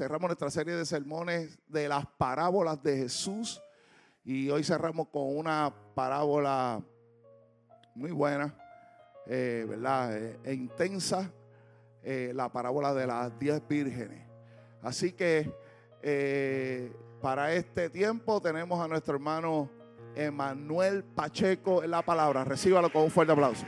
Cerramos nuestra serie de sermones de las parábolas de Jesús y hoy cerramos con una parábola muy buena, eh, ¿verdad? Eh, e intensa, eh, la parábola de las diez vírgenes. Así que para este tiempo tenemos a nuestro hermano Emanuel Pacheco en la palabra. Recíbalo con un fuerte aplauso.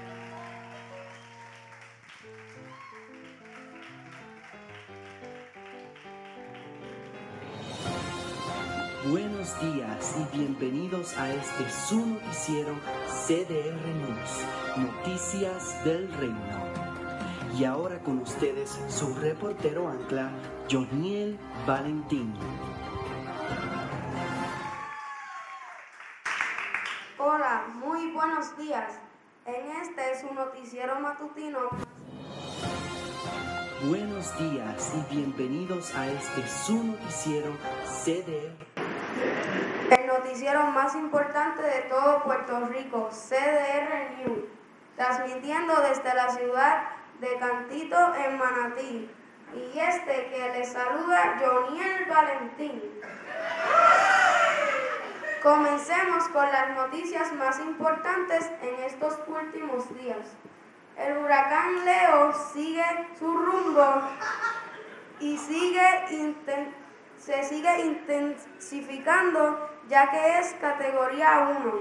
Buenos días y bienvenidos a este su noticiero CDR News, Noticias del Reino. Y ahora con ustedes su reportero ancla, Joniel Valentín. Hola, muy buenos días. En este es su noticiero matutino. Buenos días y bienvenidos a este su noticiero CDR el noticiero más importante de todo Puerto Rico, CDR News, transmitiendo desde la ciudad de Cantito en Manatí. Y este que les saluda, Joniel Valentín. Comencemos con las noticias más importantes en estos últimos días. El huracán Leo sigue su rumbo y sigue intentando se sigue intensificando ya que es categoría 1.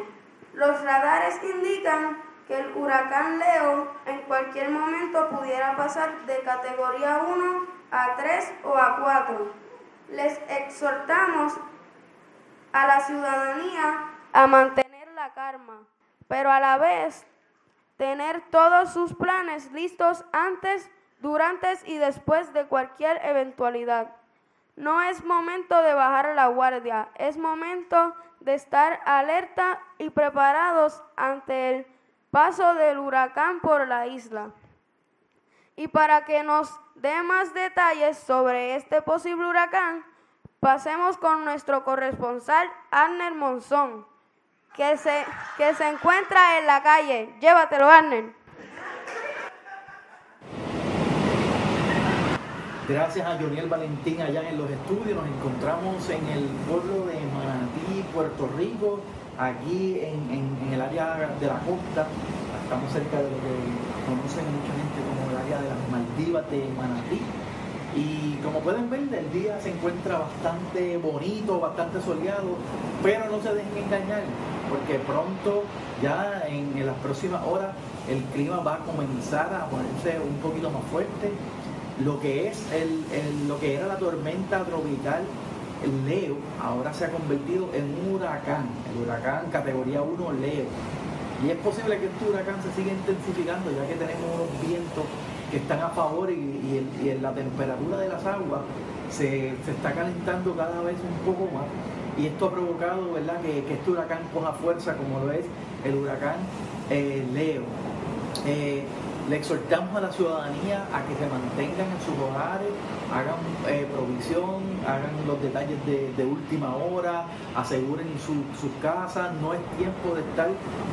Los radares indican que el huracán Leo en cualquier momento pudiera pasar de categoría 1 a 3 o a 4. Les exhortamos a la ciudadanía a mantener la calma, pero a la vez tener todos sus planes listos antes, durante y después de cualquier eventualidad. No es momento de bajar la guardia, es momento de estar alerta y preparados ante el paso del huracán por la isla. Y para que nos dé más detalles sobre este posible huracán, pasemos con nuestro corresponsal Arner Monzón, que se, que se encuentra en la calle. Llévatelo, Arner. Gracias a Joniel Valentín allá en los estudios, nos encontramos en el pueblo de Manatí, Puerto Rico, aquí en, el área de la costa. Estamos cerca de lo que conocen mucha gente como el área de las Maldivas de Manatí. Y como pueden ver, el día se encuentra bastante bonito, bastante soleado, pero no se dejen engañar, porque pronto, ya en, en las próximas horas, el clima va a comenzar a ponerse un poquito más fuerte lo que es el, lo que era la tormenta tropical Leo ahora se ha convertido en un huracán, el huracán categoría 1 Leo. Y es posible que este huracán se siga intensificando ya que tenemos unos vientos que están a favor y, la temperatura de las aguas se, está calentando cada vez un poco más. Y esto ha provocado ¿verdad? Que, este huracán coja fuerza como lo es el huracán eh, Leo. Eh, le exhortamos a la ciudadanía a que se mantengan en sus hogares, hagan eh, provisión, hagan los detalles de, última hora, aseguren sus casas. No es tiempo de estar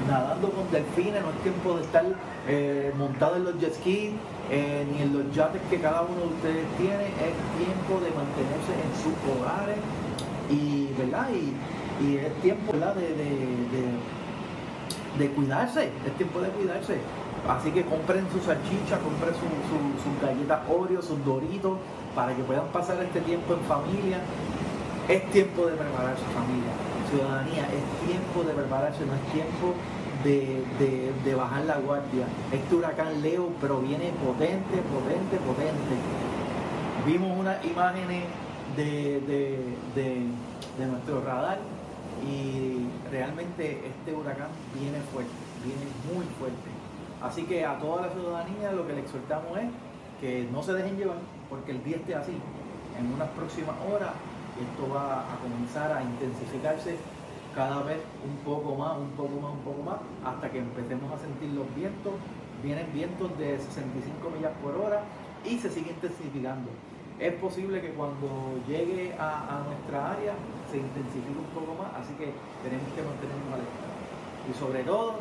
nadando con delfines, no es tiempo de estar eh, montado en los jet skis, eh, ni en los yates que cada uno de ustedes tiene. Es tiempo de mantenerse en sus hogares y, ¿verdad? y, es tiempo de cuidarse, es tiempo de cuidarse. Así que compren su salchicha, compren sus su, galletas Oreo, sus doritos, para que puedan pasar este tiempo en familia. Es tiempo de preparar su familia. Ciudadanía, es tiempo de prepararse, no es tiempo de, bajar la guardia. Este huracán Leo proviene potente, potente, potente. Vimos unas imágenes de, de nuestro radar y realmente este huracán viene fuerte, viene muy fuerte. Así que a toda la ciudadanía lo que le exhortamos es que no se dejen llevar porque el día esté así. En unas próximas horas esto va a comenzar a intensificarse cada vez un poco más, un poco más, un poco más, hasta que empecemos a sentir los vientos. Vienen vientos de 65 millas por hora y se sigue intensificando. Es posible que cuando llegue a, nuestra área se intensifique un poco más, así que tenemos que mantenernos alerta. Y sobre todo,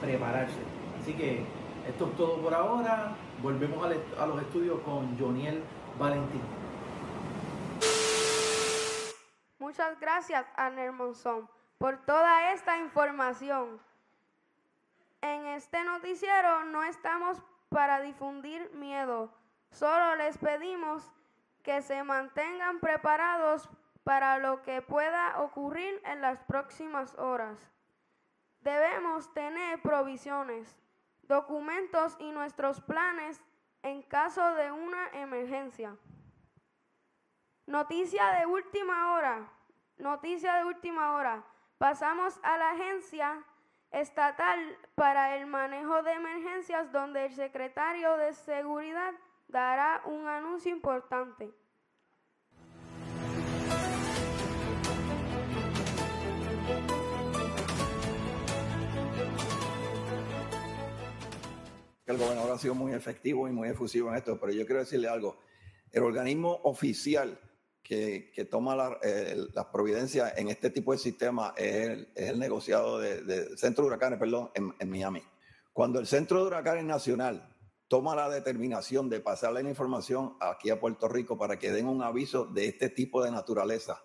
prepararse. Así que esto es todo por ahora. Volvemos a los estudios con Joniel Valentín. Muchas gracias, Anel Monzón, por toda esta información. En este noticiero no estamos para difundir miedo, solo les pedimos que se mantengan preparados para lo que pueda ocurrir en las próximas horas. Debemos tener provisiones, documentos y nuestros planes en caso de una emergencia. Noticia de última hora. Noticia de última hora. Pasamos a la agencia estatal para el manejo de emergencias donde el secretario de Seguridad dará un anuncio importante. El gobernador ha sido muy efectivo y muy efusivo en esto, pero yo quiero decirle algo. El organismo oficial que, toma las eh, providencias en este tipo de sistema es el, negociado del Centro de Huracanes, perdón, en, Miami. Cuando el Centro de Huracanes Nacional toma la determinación de pasarle la información aquí a Puerto Rico para que den un aviso de este tipo de naturaleza,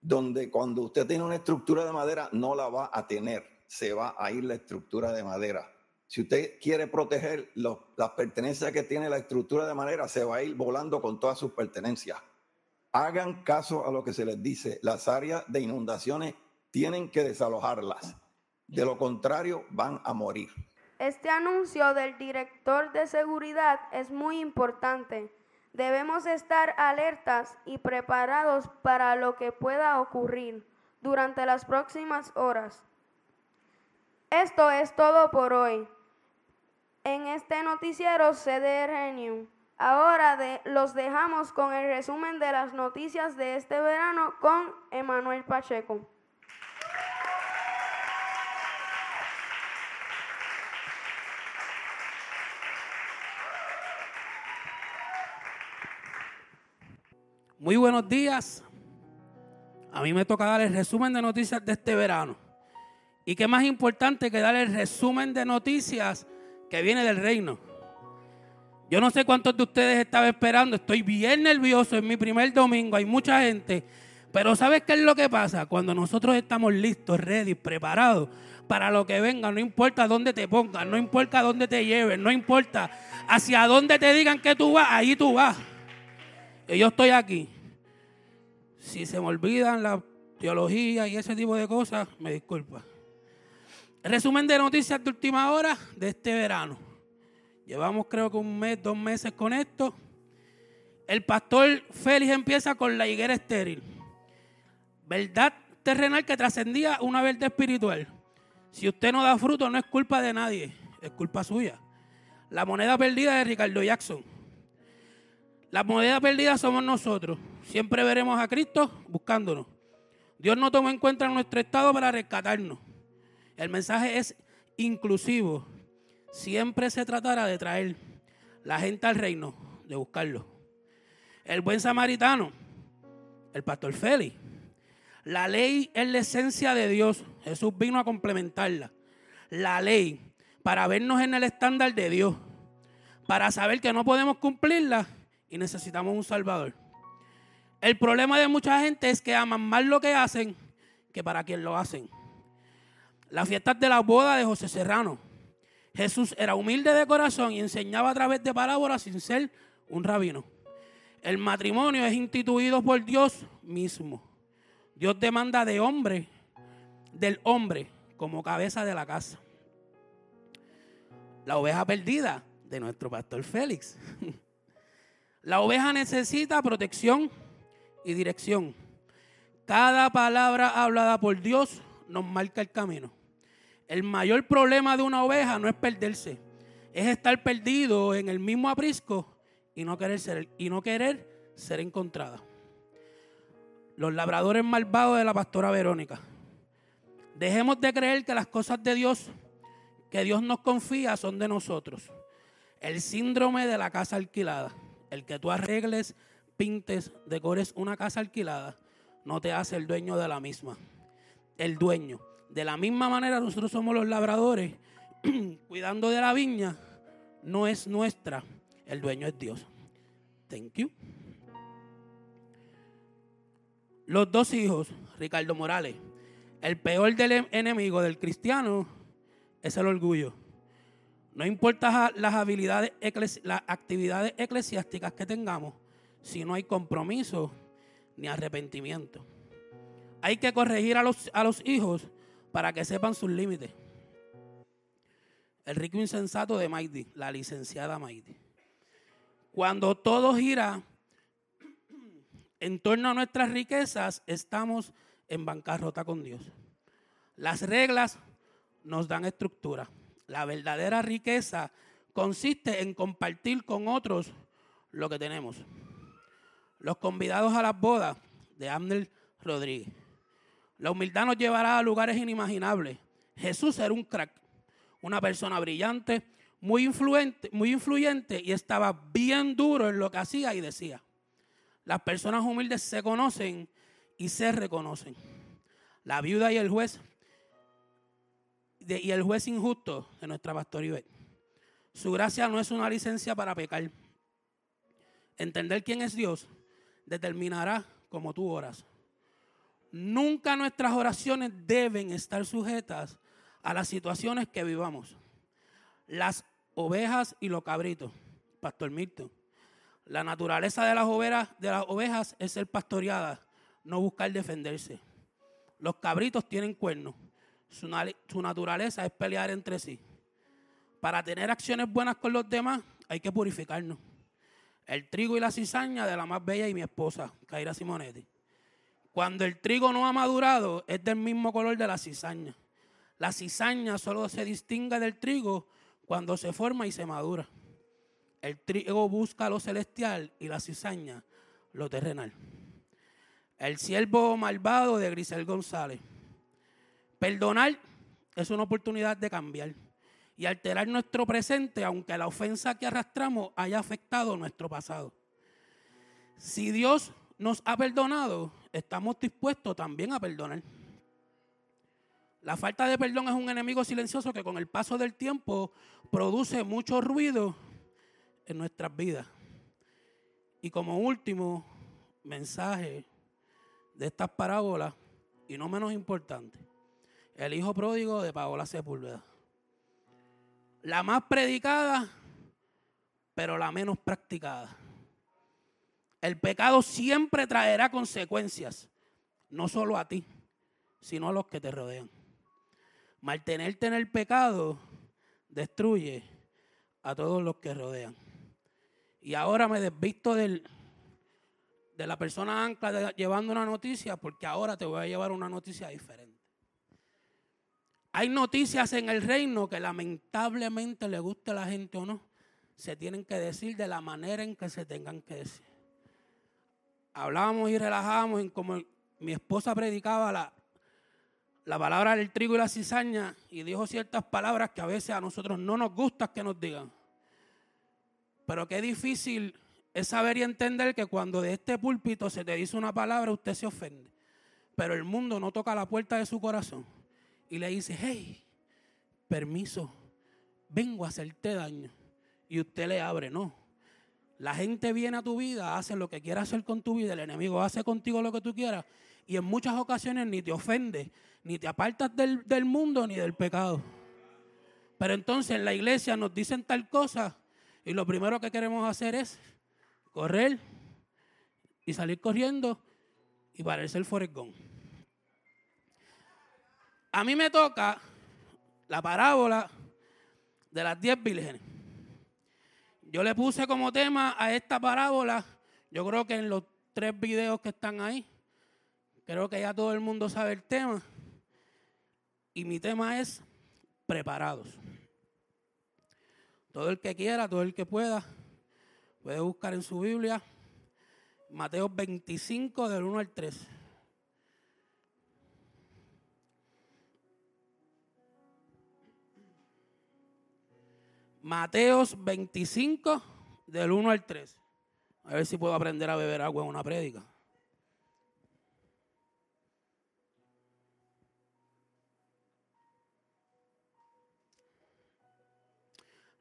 donde cuando usted tiene una estructura de madera no la va a tener, se va a ir la estructura de madera. Si usted quiere proteger las pertenencias que tiene la estructura de madera, se va a ir volando con todas sus pertenencias hagan caso a lo que se les dice. Las áreas de inundaciones tienen que desalojarlas. De lo contrario, van a morir. Este anuncio del director de seguridad es muy importante. Debemos estar alertas y preparados para lo que pueda ocurrir durante las próximas horas. Esto es todo por hoy. En este noticiero CDR News. Ahora los dejamos con el resumen de las noticias de este verano con Emanuel Pacheco. Muy buenos días. A mí me toca dar el resumen de noticias de este verano. Y qué más importante que dar el resumen de noticias que viene del reino. Yo no sé cuántos de ustedes estaban esperando. Estoy bien nervioso. en mi primer domingo. Hay mucha gente. Pero ¿sabes qué es lo que pasa? Cuando nosotros estamos listos, ready, preparados para lo que venga, no importa dónde te pongan, no importa dónde te lleven, no importa hacia dónde te digan que tú vas, ahí tú vas. Y yo estoy aquí. Si se me olvidan la teología y ese tipo de cosas, me disculpa. Resumen de noticias de última hora de este verano. Llevamos creo que un mes, dos meses con esto. El pastor Félix empieza con la higuera estéril. Verdad terrenal que trascendía una verdad espiritual. Si usted no da fruto no es culpa de nadie, es culpa suya. La moneda perdida de Ricardo Jackson. La moneda perdida somos nosotros. Siempre veremos a Cristo buscándonos. Dios no toma en cuenta nuestro estado para rescatarnos. El mensaje es inclusivo siempre se tratará de traer la gente al reino, de buscarlo. El buen samaritano, el pastor Félix. La ley es la esencia de Dios. Jesús vino a complementarla. La ley, para vernos en el estándar de Dios. Para saber que no podemos cumplirla y necesitamos un Salvador. El problema de mucha gente es que aman más lo que hacen que para quien lo hacen. Las fiestas de la boda de José Serrano Jesús era humilde de corazón y enseñaba a través de parábolas sin ser un rabino. El matrimonio es instituido por Dios mismo. Dios demanda de hombre, del hombre, como cabeza de la casa. La oveja perdida de nuestro pastor Félix. La oveja necesita protección y dirección. Cada palabra hablada por Dios nos marca el camino. El mayor problema de una oveja no es perderse, es estar perdido en el mismo aprisco y no querer ser, y no querer ser encontrada. Los labradores malvados de la pastora Verónica. Dejemos de creer que las cosas de Dios que Dios nos confía son de nosotros. El síndrome de la casa alquilada. El que tú arregles, pintes, decores una casa alquilada, no te hace el dueño de la misma. El dueño. De la misma manera nosotros somos los labradores, cuidando de la viña, no es nuestra. El dueño es Dios. Thank you. Los dos hijos, Ricardo Morales. El peor del enemigo del cristiano es el orgullo. No importa las habilidades, las actividades eclesiásticas que tengamos, si no hay compromiso ni arrepentimiento. Hay que corregir a los, a los hijos para que sepan sus límites. El rico insensato de Maidi, la licenciada Maidi. Cuando todo gira en torno a nuestras riquezas, estamos en bancarrota con Dios. Las reglas nos dan estructura. La verdadera riqueza consiste en compartir con otros lo que tenemos. Los convidados a las bodas de Abner Rodríguez. La humildad nos llevará a lugares inimaginables. Jesús era un crack, una persona brillante, muy influente, muy influyente y estaba bien duro en lo que hacía y decía. Las personas humildes se conocen y se reconocen. La viuda y el juez y el juez injusto de nuestra pastora Su gracia no es una licencia para pecar. Entender quién es Dios determinará cómo tú oras. Nunca nuestras oraciones deben estar sujetas a las situaciones que vivamos. Las ovejas y los cabritos, Pastor Milton. La naturaleza de las, ovejas, es ser pastoreadas, no buscar defenderse. Los cabritos tienen cuernos su, naturaleza es pelear entre sí. Para tener acciones buenas con los demás hay que purificarnos. El trigo y la cizaña de la más bella y mi esposa, Kaira Simonetti. Cuando el trigo no ha madurado, es del mismo color de la cizaña. La cizaña solo se distingue del trigo cuando se forma y se madura. El trigo busca lo celestial y la cizaña lo terrenal. El siervo malvado de Grisel González. Perdonar es una oportunidad de cambiar y alterar nuestro presente, aunque la ofensa que arrastramos haya afectado nuestro pasado. Si Dios nos ha perdonado, estamos dispuestos también a perdonar. La falta de perdón es un enemigo silencioso que con el paso del tiempo produce mucho ruido en nuestras vidas. Y como último mensaje de estas parábolas, y no menos importante, el hijo pródigo de Paola Sepúlveda. La más predicada, pero la menos practicada. El pecado siempre traerá consecuencias, no solo a ti, sino a los que te rodean. Mantenerte en el pecado destruye a todos los que rodean. Y ahora me desvisto del, de la persona ancla llevando una noticia porque ahora te voy a llevar una noticia diferente. Hay noticias en el reino que lamentablemente le guste a la gente o no, se tienen que decir de la manera en que se tengan que decir. Hablábamos y relajábamos en como mi esposa predicaba la, la palabra del trigo y la cizaña y dijo ciertas palabras que a veces a nosotros no nos gusta que nos digan. Pero qué difícil es saber y entender que cuando de este púlpito se te dice una palabra, usted se ofende. Pero el mundo no toca la puerta de su corazón y le dice, hey, permiso, vengo a hacerte daño. Y usted le abre, no. La gente viene a tu vida, hace lo que quiera hacer con tu vida, el enemigo hace contigo lo que tú quieras y en muchas ocasiones ni te ofende, ni te apartas del, del mundo ni del pecado. Pero entonces en la iglesia nos dicen tal cosa y lo primero que queremos hacer es correr y salir corriendo y parecer el foregón. A mí me toca la parábola de las diez vírgenes. Yo le puse como tema a esta parábola, yo creo que en los tres videos que están ahí, Creo que ya todo el mundo sabe el tema. Y mi tema es preparados. Todo el que quiera, todo el que pueda, puede buscar en su Biblia Mateo 25 del 1 al 3. Mateos 25 del 1 al 3. A ver si puedo aprender a beber agua en una prédica.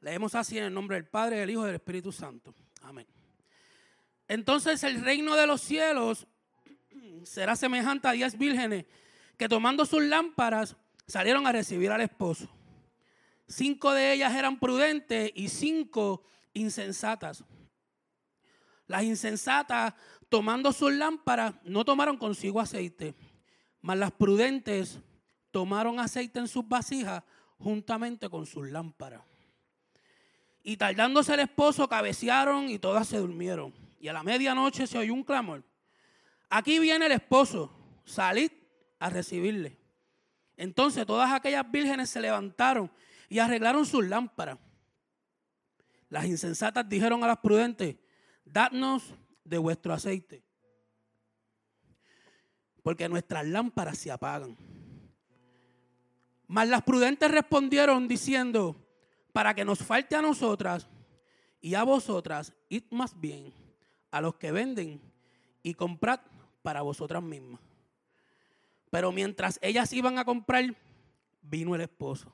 Leemos así en el nombre del Padre, del Hijo y del Espíritu Santo. Amén. Entonces el reino de los cielos será semejante a diez vírgenes que tomando sus lámparas salieron a recibir al esposo. Cinco de ellas eran prudentes y cinco insensatas. Las insensatas, tomando sus lámparas, no tomaron consigo aceite, mas las prudentes tomaron aceite en sus vasijas juntamente con sus lámparas. Y tardándose el esposo, cabecearon y todas se durmieron. Y a la medianoche se oyó un clamor. Aquí viene el esposo, salid a recibirle. Entonces todas aquellas vírgenes se levantaron y arreglaron sus lámparas. Las insensatas dijeron a las prudentes, dadnos de vuestro aceite, porque nuestras lámparas se apagan. Mas las prudentes respondieron diciendo, para que nos falte a nosotras y a vosotras, id más bien a los que venden y comprad para vosotras mismas. Pero mientras ellas iban a comprar, vino el esposo.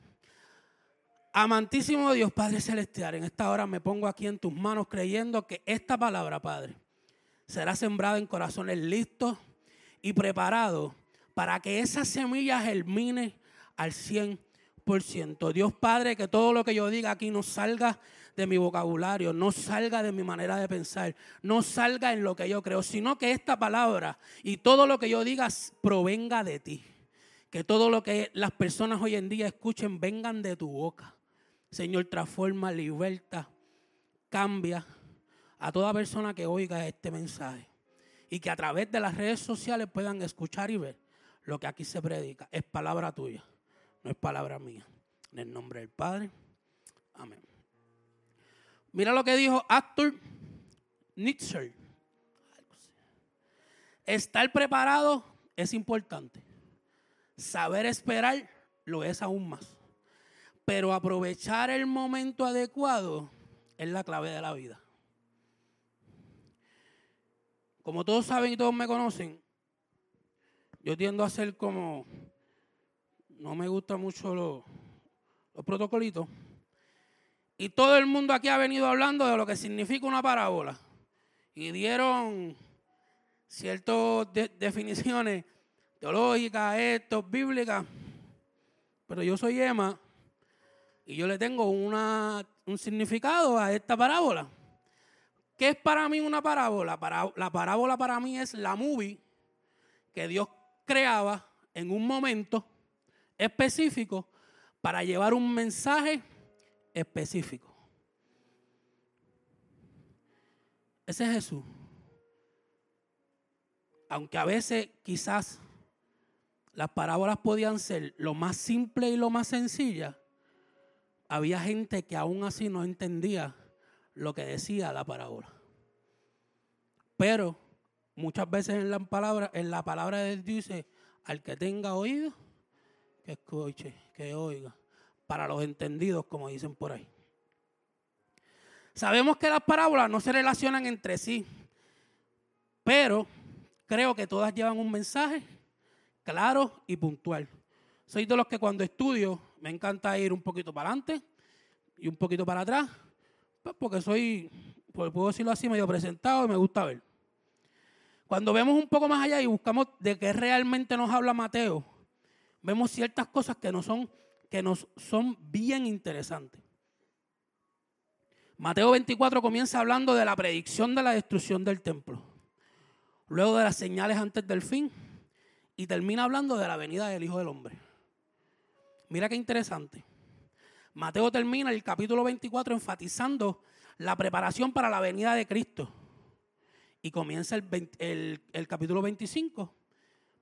Amantísimo Dios, Padre Celestial, en esta hora me pongo aquí en tus manos creyendo que esta palabra, Padre, será sembrada en corazones listos y preparados para que esa semilla germine al 100%. Dios Padre, que todo lo que yo diga aquí no salga de mi vocabulario, no salga de mi manera de pensar, no salga en lo que yo creo, sino que esta palabra y todo lo que yo diga provenga de ti. Que todo lo que las personas hoy en día escuchen vengan de tu boca. Señor, transforma, liberta, cambia a toda persona que oiga este mensaje. Y que a través de las redes sociales puedan escuchar y ver lo que aquí se predica. Es palabra tuya, no es palabra mía. En el nombre del Padre. Amén. Mira lo que dijo Arthur Nietzsche. Estar preparado es importante. Saber esperar lo es aún más. Pero aprovechar el momento adecuado es la clave de la vida. Como todos saben y todos me conocen, yo tiendo a ser como, no me gustan mucho los, protocolitos. Y todo el mundo aquí ha venido hablando de lo que significa una parábola. Y dieron ciertas definiciones teológicas, estos, bíblicas. Pero yo soy Emma y yo le tengo una, un significado a esta parábola. ¿Qué es para mí una parábola? la parábola para mí es la movie que Dios creaba en un momento específico para llevar un mensaje específico. Ese es Jesús. Aunque a veces quizás las parábolas podían ser lo más simple y lo más sencilla, había gente que aún así no entendía lo que decía la parábola. Pero muchas veces en la palabra, en la palabra de Dios dice, al que tenga oído, que escuche, que oiga para los entendidos, como dicen por ahí. Sabemos que las parábolas no se relacionan entre sí, pero creo que todas llevan un mensaje claro y puntual. Soy de los que cuando estudio me encanta ir un poquito para adelante y un poquito para atrás, pues porque soy, pues puedo decirlo así, medio presentado y me gusta ver. Cuando vemos un poco más allá y buscamos de qué realmente nos habla Mateo, vemos ciertas cosas que no son que nos son bien interesantes. Mateo 24 comienza hablando de la predicción de la destrucción del templo, luego de las señales antes del fin y termina hablando de la venida del Hijo del Hombre. Mira qué interesante. Mateo termina el capítulo 24 enfatizando la preparación para la venida de Cristo. Y comienza el, capítulo 25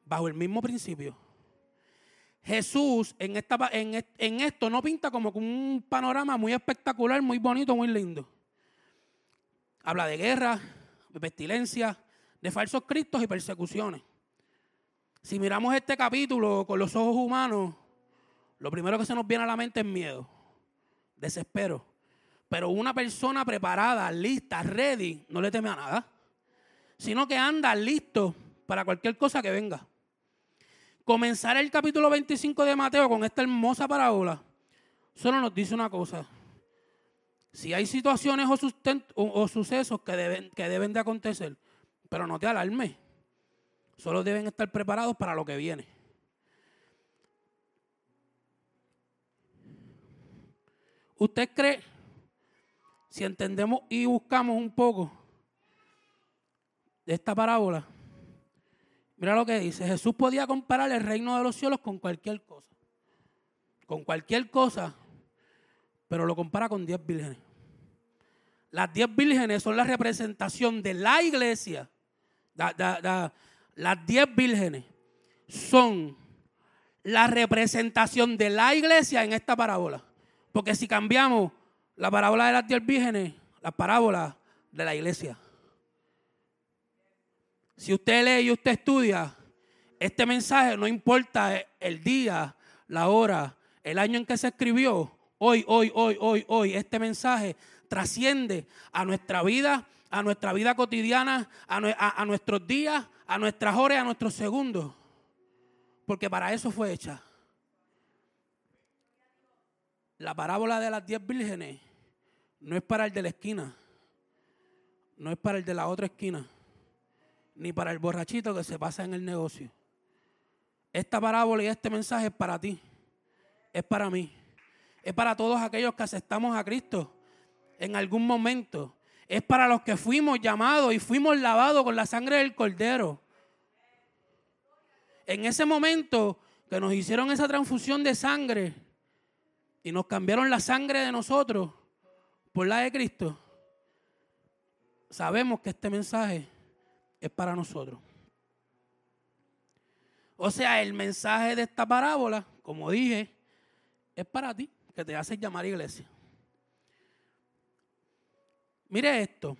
bajo el mismo principio. Jesús en, esta, en, en, esto no pinta como un panorama muy espectacular, muy bonito, muy lindo. Habla de guerra, de pestilencia, de falsos cristos y persecuciones. Si miramos este capítulo con los ojos humanos, lo primero que se nos viene a la mente es miedo, desespero. Pero una persona preparada, lista, ready, no le teme a nada, sino que anda listo para cualquier cosa que venga. Comenzar el capítulo 25 de Mateo con esta hermosa parábola solo nos dice una cosa. Si hay situaciones o, sucesos que deben, que deben de acontecer, pero no te alarmes Solo deben estar preparados para lo que viene. ¿Usted cree, si entendemos y buscamos un poco de esta parábola, mira lo que dice, Jesús podía comparar el reino de los cielos con cualquier cosa, con cualquier cosa, pero lo compara con diez vírgenes. Las diez vírgenes son la representación de la iglesia, las diez vírgenes son la representación de la iglesia en esta parábola. Porque si cambiamos la parábola de las diez vírgenes, la parábola de la iglesia. Si usted lee y usted estudia, este mensaje no importa el día, la hora, el año en que se escribió, hoy, hoy, hoy, hoy, hoy, este mensaje trasciende a nuestra vida, a nuestra vida cotidiana, a, a nuestros días, a nuestras horas, a nuestros segundos. Porque para eso fue hecha. La parábola de las diez vírgenes no es para el de la esquina, no es para el de la otra esquina, ni para el borrachito que se pasa en el negocio. Esta parábola y este mensaje es para ti, es para mí, es para todos aquellos que aceptamos a Cristo en algún momento es para los que fuimos llamados y fuimos lavados con la sangre del cordero. En ese momento que nos hicieron esa transfusión de sangre y nos cambiaron la sangre de nosotros por la de Cristo, sabemos que este mensaje es para nosotros. O sea, el mensaje de esta parábola, como dije, es para ti, que te hace llamar iglesia. Mire esto.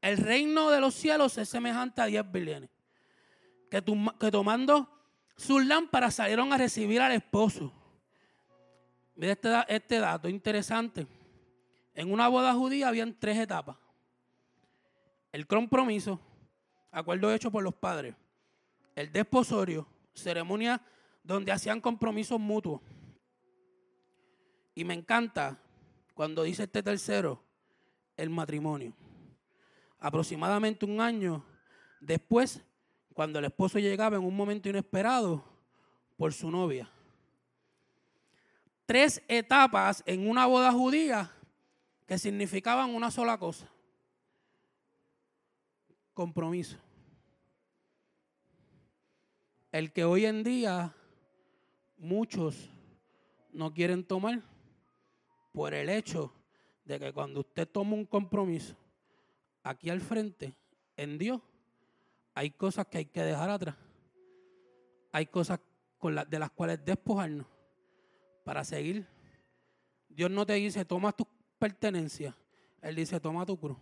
El reino de los cielos es semejante a diez billones. Que, tomando sus lámparas salieron a recibir al esposo. Mire este, este dato interesante. En una boda judía habían tres etapas. El compromiso, acuerdo hecho por los padres. El desposorio, ceremonia donde hacían compromisos mutuos. Y me encanta cuando dice este tercero, el matrimonio. Aproximadamente un año después, cuando el esposo llegaba en un momento inesperado por su novia. Tres etapas en una boda judía que significaban una sola cosa. Compromiso. El que hoy en día muchos no quieren tomar por el hecho de que cuando usted toma un compromiso aquí al frente, en Dios, hay cosas que hay que dejar atrás. Hay cosas de las cuales despojarnos para seguir. Dios no te dice, toma tus pertenencias. Él dice, toma tu cruz.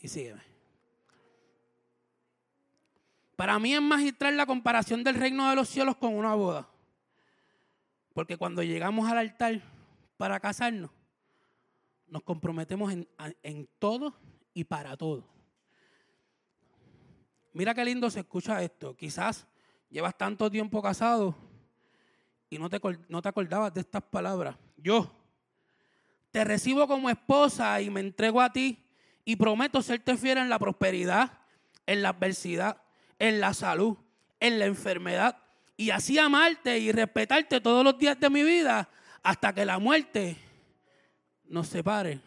Y sígueme. Para mí es magistral la comparación del reino de los cielos con una boda. Porque cuando llegamos al altar para casarnos, nos comprometemos en, todo y para todo. Mira qué lindo se escucha esto. Quizás llevas tanto tiempo casado y no te, no te acordabas de estas palabras. Yo te recibo como esposa y me entrego a ti y prometo serte fiel en la prosperidad, en la adversidad, en la salud, en la enfermedad y así amarte y respetarte todos los días de mi vida hasta que la muerte nos separe.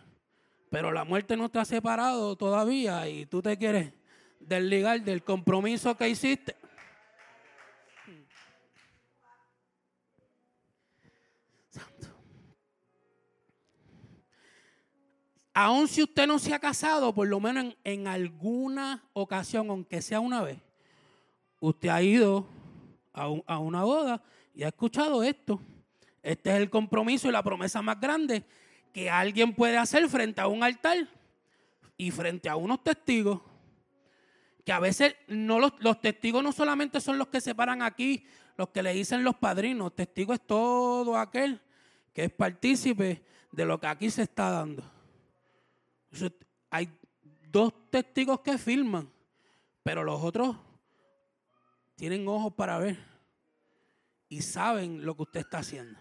Pero la muerte no te ha separado todavía y tú te quieres desligar del compromiso que hiciste. Aun si usted no se ha casado, por lo menos en, alguna ocasión, aunque sea una vez, usted ha ido a, un- a una boda y ha escuchado esto. Este es el compromiso y la promesa más grande que alguien puede hacer frente a un altar y frente a unos testigos. Que a veces no los, los testigos no solamente son los que se paran aquí, los que le dicen los padrinos. Testigo es todo aquel que es partícipe de lo que aquí se está dando. Hay dos testigos que firman, pero los otros tienen ojos para ver y saben lo que usted está haciendo.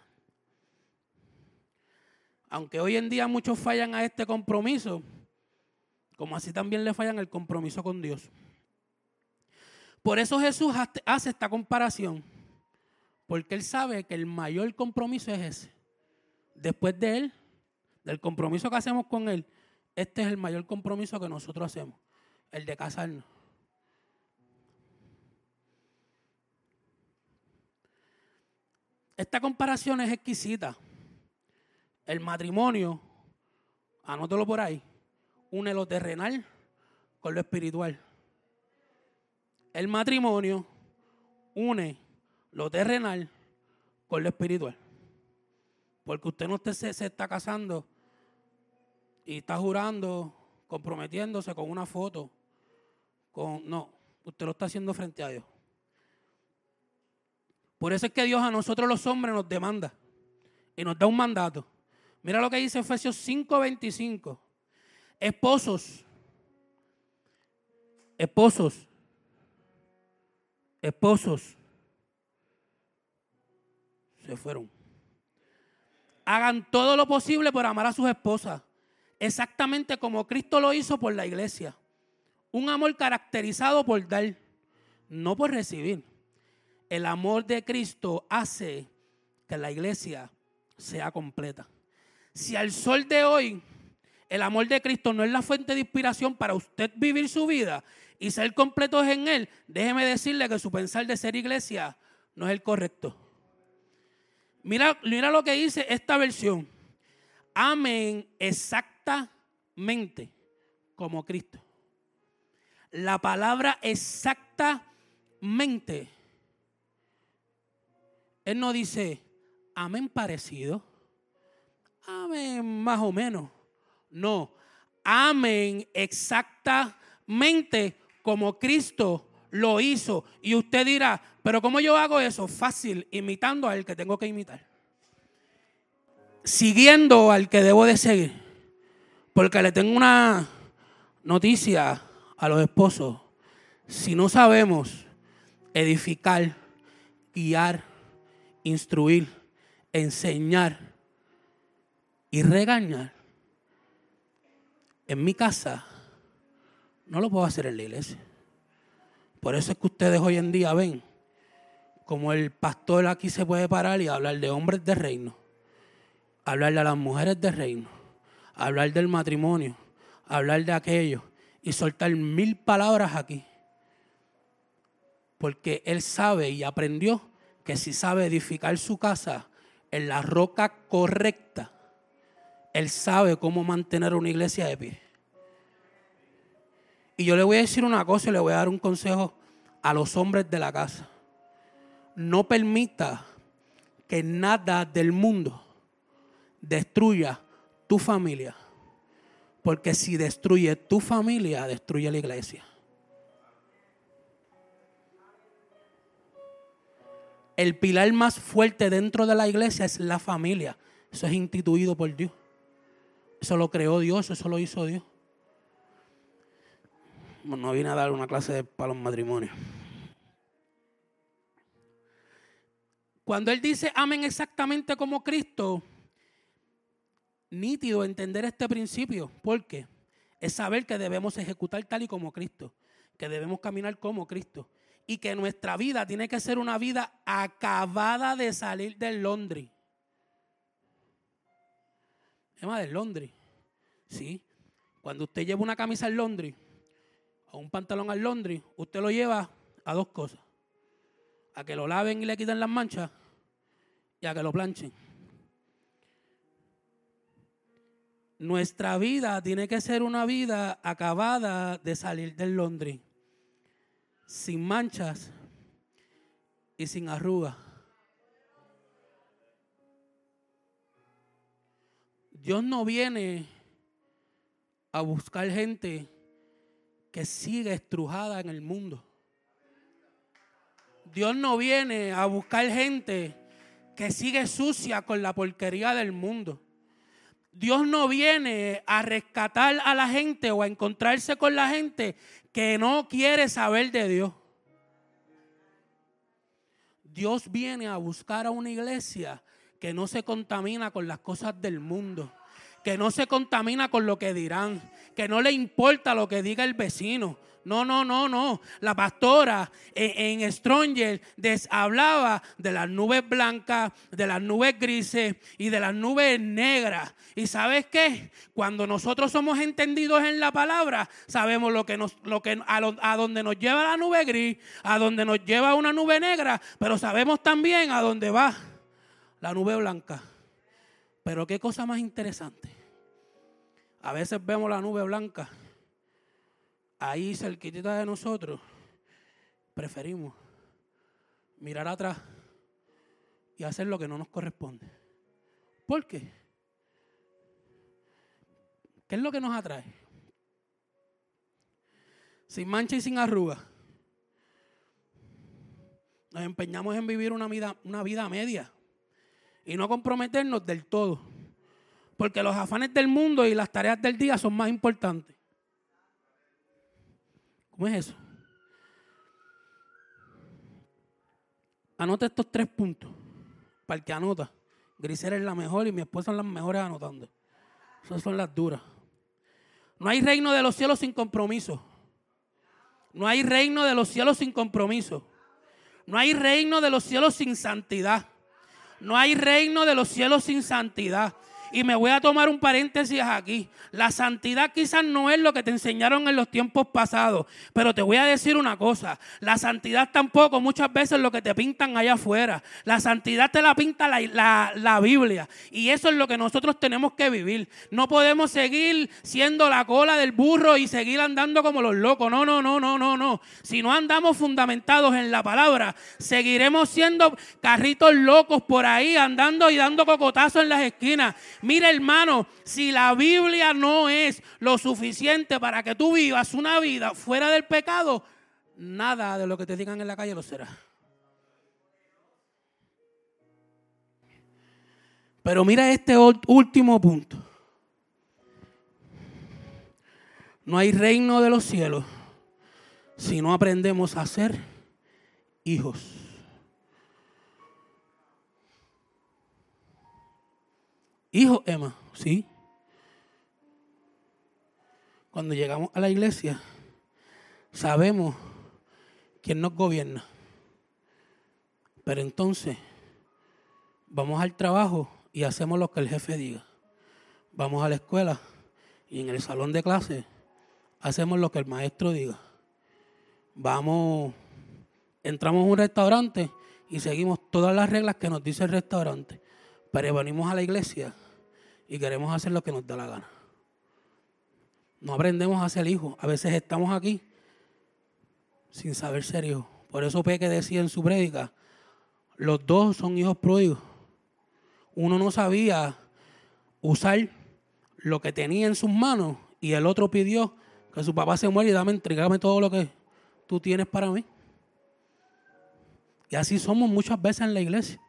Aunque hoy en día muchos fallan a este compromiso, como así también le fallan el compromiso con Dios. Por eso Jesús hace esta comparación, porque él sabe que el mayor compromiso es ese. Después de él, del compromiso que hacemos con él, este es el mayor compromiso que nosotros hacemos, el de casarnos. Esta comparación es exquisita. El matrimonio, anótalo por ahí, une lo terrenal con lo espiritual. El matrimonio une lo terrenal con lo espiritual. Porque usted no se está casando y está jurando, comprometiéndose con una foto. Con, no, usted lo está haciendo frente a Dios. Por eso es que Dios a nosotros los hombres nos demanda y nos da un mandato. Mira lo que dice Efesios 5:25. Esposos, esposos, esposos, se fueron. Hagan todo lo posible por amar a sus esposas, exactamente como Cristo lo hizo por la iglesia. Un amor caracterizado por dar, no por recibir. El amor de Cristo hace que la iglesia sea completa. Si al sol de hoy el amor de Cristo no es la fuente de inspiración para usted vivir su vida y ser completos en Él, déjeme decirle que su pensar de ser iglesia no es el correcto. Mira, mira lo que dice esta versión. Amen exactamente como Cristo. La palabra exactamente. Él no dice, amén parecido. Amén más o menos. No, amén exactamente como Cristo lo hizo. Y usted dirá, pero ¿cómo yo hago eso? Fácil, imitando al que tengo que imitar. Siguiendo al que debo de seguir. Porque le tengo una noticia a los esposos. Si no sabemos edificar, guiar, instruir, enseñar y regañar, en mi casa no lo puedo hacer en la iglesia. Por eso es que ustedes hoy en día ven como el pastor aquí se puede parar y hablar de hombres de reino, hablarle a las mujeres de reino, hablar del matrimonio, hablar de aquello y soltar mil palabras aquí. Porque él sabe y aprendió que si sabe edificar su casa en la roca correcta, él sabe cómo mantener una iglesia de pie. Y yo le voy a decir una cosa y le voy a dar un consejo a los hombres de la casa. No permita que nada del mundo destruya tu familia. Porque si destruye tu familia, destruye la iglesia. El pilar más fuerte dentro de la iglesia es la familia. Eso es instituido por Dios. Eso lo creó Dios, eso lo hizo Dios. No vine a dar una clase para los matrimonios. Cuando Él dice amen exactamente como Cristo, nítido entender este principio. ¿Por qué? Es saber que debemos ejecutar tal y como Cristo, que debemos caminar como Cristo. y que nuestra vida tiene que ser una vida acabada de salir del Londres. Es del Londres. Sí. Cuando usted lleva una camisa al Londres o un pantalón al Londres, usted lo lleva a dos cosas. A que lo laven y le quiten las manchas y a que lo planchen. Nuestra vida tiene que ser una vida acabada de salir del Londres, sin manchas y sin arrugas. Dios no viene a buscar gente que sigue estrujada en el mundo. Dios no viene a buscar gente que sigue sucia con la porquería del mundo. Dios no viene a rescatar a la gente o a encontrarse con la gente que no quiere saber de Dios. Dios viene a buscar a una iglesia que no se contamina con las cosas del mundo, que no se contamina con lo que dirán, que no le importa lo que diga el vecino, no, no, no, no. La pastora en, en Stronger hablaba de las nubes blancas, de las nubes grises y de las nubes negras. ¿Y sabes qué? Cuando nosotros somos entendidos en la palabra, sabemos lo que nos, lo que, a, a donde nos lleva la nube gris, a donde nos lleva una nube negra, pero sabemos también a dónde va la nube blanca. Pero qué cosa más interesante. A veces vemos la nube blanca ahí cerquita de nosotros, preferimos mirar atrás y hacer lo que no nos corresponde. ¿Por qué? ¿Qué es lo que nos atrae? Sin mancha y sin arruga. Nos empeñamos en vivir una vida, una vida media y no comprometernos del todo. Porque los afanes del mundo y las tareas del día son más importantes. ¿Cómo es eso? Anota estos tres puntos. Para el que anota. Grisera es la mejor y mi esposa es las mejores anotando. Esas son las duras. No hay reino de los cielos sin compromiso. No hay reino de los cielos sin compromiso. No hay reino de los cielos sin santidad. No hay reino de los cielos sin santidad. Y me voy a tomar un paréntesis aquí. La santidad quizás no es lo que te enseñaron en los tiempos pasados, pero te voy a decir una cosa. La santidad tampoco muchas veces lo que te pintan allá afuera. La santidad te la pinta la, la Biblia. Y eso es lo que nosotros tenemos que vivir. No podemos seguir siendo la cola del burro y seguir andando como los locos. No, no, no, no, no, no. Si no andamos fundamentados en la palabra, seguiremos siendo carritos locos por ahí, andando y dando cocotazos en las esquinas. Mira hermano, si la Biblia no es lo suficiente para que tú vivas una vida fuera del pecado, nada de lo que te digan en la calle lo será. Pero mira este último punto. No hay reino de los cielos si no aprendemos a ser hijos. Hijo, Emma, sí. Cuando llegamos a la iglesia, sabemos quién nos gobierna. Pero entonces, vamos al trabajo y hacemos lo que el jefe diga. Vamos a la escuela y en el salón de clase hacemos lo que el maestro diga. Vamos, entramos a un restaurante y seguimos todas las reglas que nos dice el restaurante. Pero venimos a la iglesia y queremos hacer lo que nos da la gana. No aprendemos a ser hijos. A veces estamos aquí sin saber ser hijos. Por eso Peque decía en su prédica, los dos son hijos pródigos. Uno no sabía usar lo que tenía en sus manos y el otro pidió que su papá se muera y dame, entregame todo lo que tú tienes para mí. Y así somos muchas veces en la iglesia.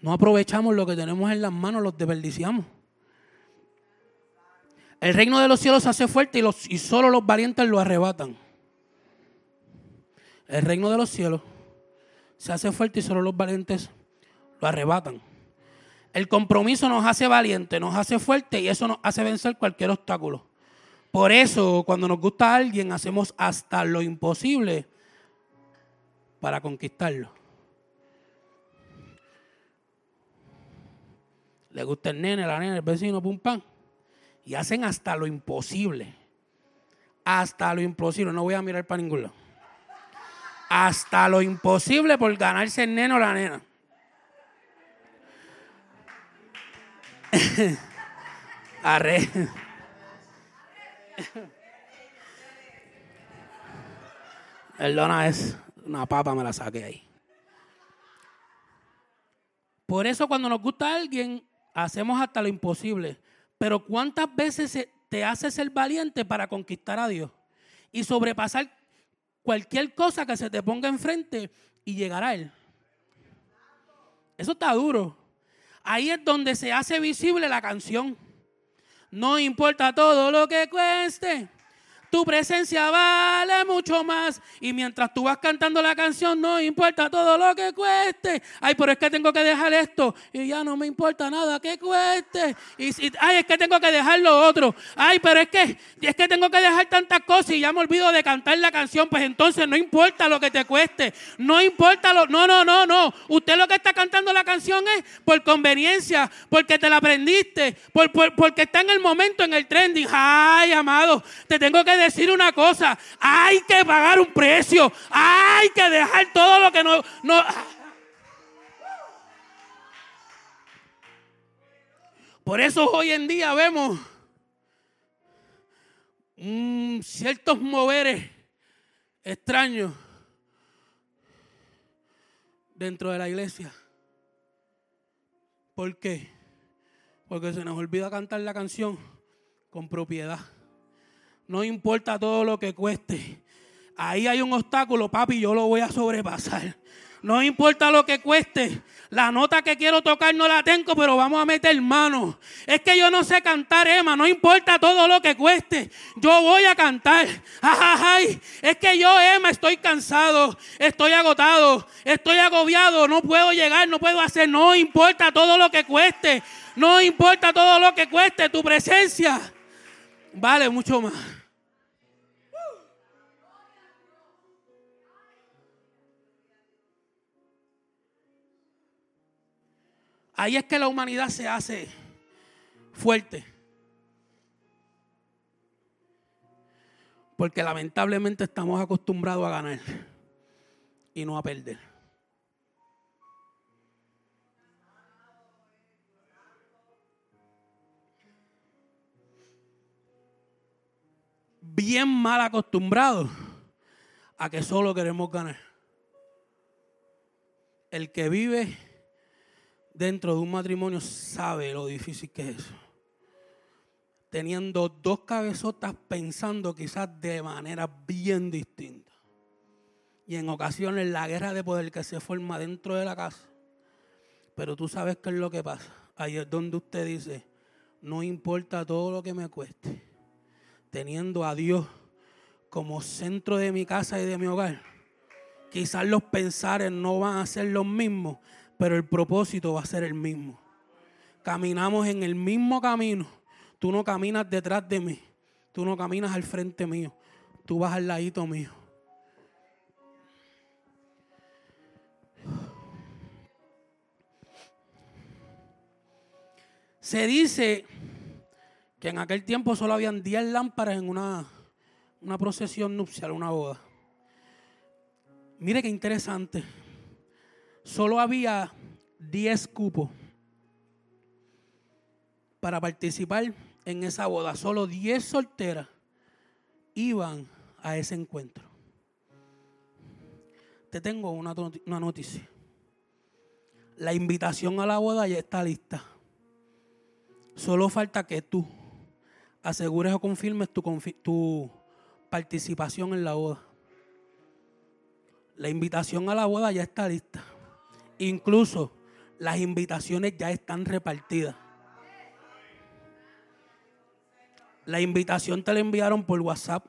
No aprovechamos lo que tenemos en las manos, los desperdiciamos. El reino de los cielos se hace fuerte y, solo los valientes lo arrebatan. El reino de los cielos se hace fuerte y solo los valientes lo arrebatan. El compromiso nos hace valientes, nos hace fuerte y eso nos hace vencer cualquier obstáculo. Por eso, cuando nos gusta alguien, hacemos hasta lo imposible para conquistarlo. Le gusta el nene, la nena, el vecino, pum, pam. Y hacen hasta lo imposible. Hasta lo imposible. No voy a mirar para ningún lado. Hasta lo imposible por ganarse el nene o la nena. Arre. Perdona, es una papa, me la saqué ahí. Por eso cuando nos gusta alguien, hacemos hasta lo imposible. Pero ¿cuántas veces te haces el valiente para conquistar a Dios? Y sobrepasar cualquier cosa que se te ponga enfrente y llegar a Él. Eso está duro. Ahí es donde se hace visible la canción. No importa todo lo que cueste. Tu presencia vale mucho más. Y mientras tú vas cantando la canción, no importa todo lo que cueste. Ay, pero es que tengo que dejar esto. Y ya no me importa nada que cueste. Y, ay, es que tengo que dejar lo otro. Ay, pero es que, es que tengo que dejar tantas cosas y ya me olvido de cantar la canción. Pues entonces no importa lo que te cueste. No importa lo. No, no, no, no. Usted lo que está cantando la canción es por conveniencia, porque te la aprendiste, por, porque está en el momento, en el trending. Ay, amado, te tengo que decir una cosa, hay que pagar un precio, hay que dejar todo lo que no... no Por eso hoy en día vemos mm, ciertos moveres extraños dentro de la iglesia. ¿Por qué? Porque se nos olvida cantar la canción con propiedad. No importa todo lo que cueste. Ahí hay un obstáculo, papi, yo lo voy a sobrepasar. No importa lo que cueste. La nota que quiero tocar no la tengo, pero vamos a meter mano. Es que yo no sé cantar, Emma. No importa todo lo que cueste. Yo voy a cantar. Ay, es que yo, Emma, estoy cansado. Estoy agotado. Estoy agobiado. No puedo llegar. No puedo hacer. No importa todo lo que cueste. No importa todo lo que cueste. Tu presencia vale mucho más. Ahí es que la humanidad se hace fuerte. Porque lamentablemente estamos acostumbrados a ganar y no a perder. Bien mal acostumbrados a que solo queremos ganar. El que vive dentro de un matrimonio sabe lo difícil que es. Teniendo dos cabezotas pensando quizás de manera bien distinta. Y en ocasiones la guerra de poder que se forma dentro de la casa. Pero tú sabes qué es lo que pasa. Ahí es donde usted dice, no importa todo lo que me cueste. Teniendo a Dios como centro de mi casa y de mi hogar. Quizás los pensares no van a ser los mismos, pero el propósito va a ser el mismo. Caminamos en el mismo camino. Tú no caminas detrás de mí. Tú no caminas al frente mío. Tú vas al ladito mío. Se dice que en aquel tiempo solo habían 10 lámparas en una, una procesión nupcial, una boda. Mire qué interesante solo había 10 cupos para participar en esa boda. Solo 10 solteras iban a ese encuentro. Te tengo una, noticia. La invitación a la boda ya está lista. Solo falta que tú asegures o confirmes tu, tu participación en la boda. La invitación a la boda ya está lista. Incluso las invitaciones ya están repartidas. La invitación te la enviaron por WhatsApp,